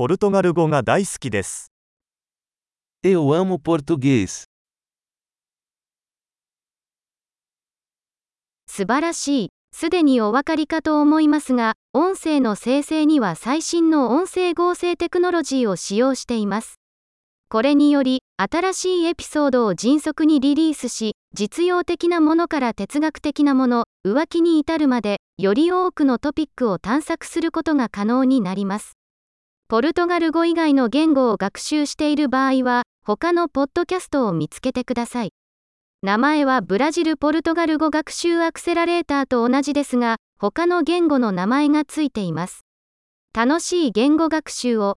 ポルトガル語が大好きです。Eu amo português. 素晴らしい。すでにお分かりかと思いますが、音声の生成には最新の音声合成テクノロジーを使用しています。これにより、新しいエピソードを迅速にリリースし、実用的なものから哲学的なもの、浮気に至るまで、より多くのトピックを探索することが可能になります。ポルトガル語以外の言語を学習している場合は、他のポッドキャストを見つけてください。名前はブラジル・ポルトガル語学習アクセラレーターと同じですが、他の言語の名前がついています。楽しい言語学習を。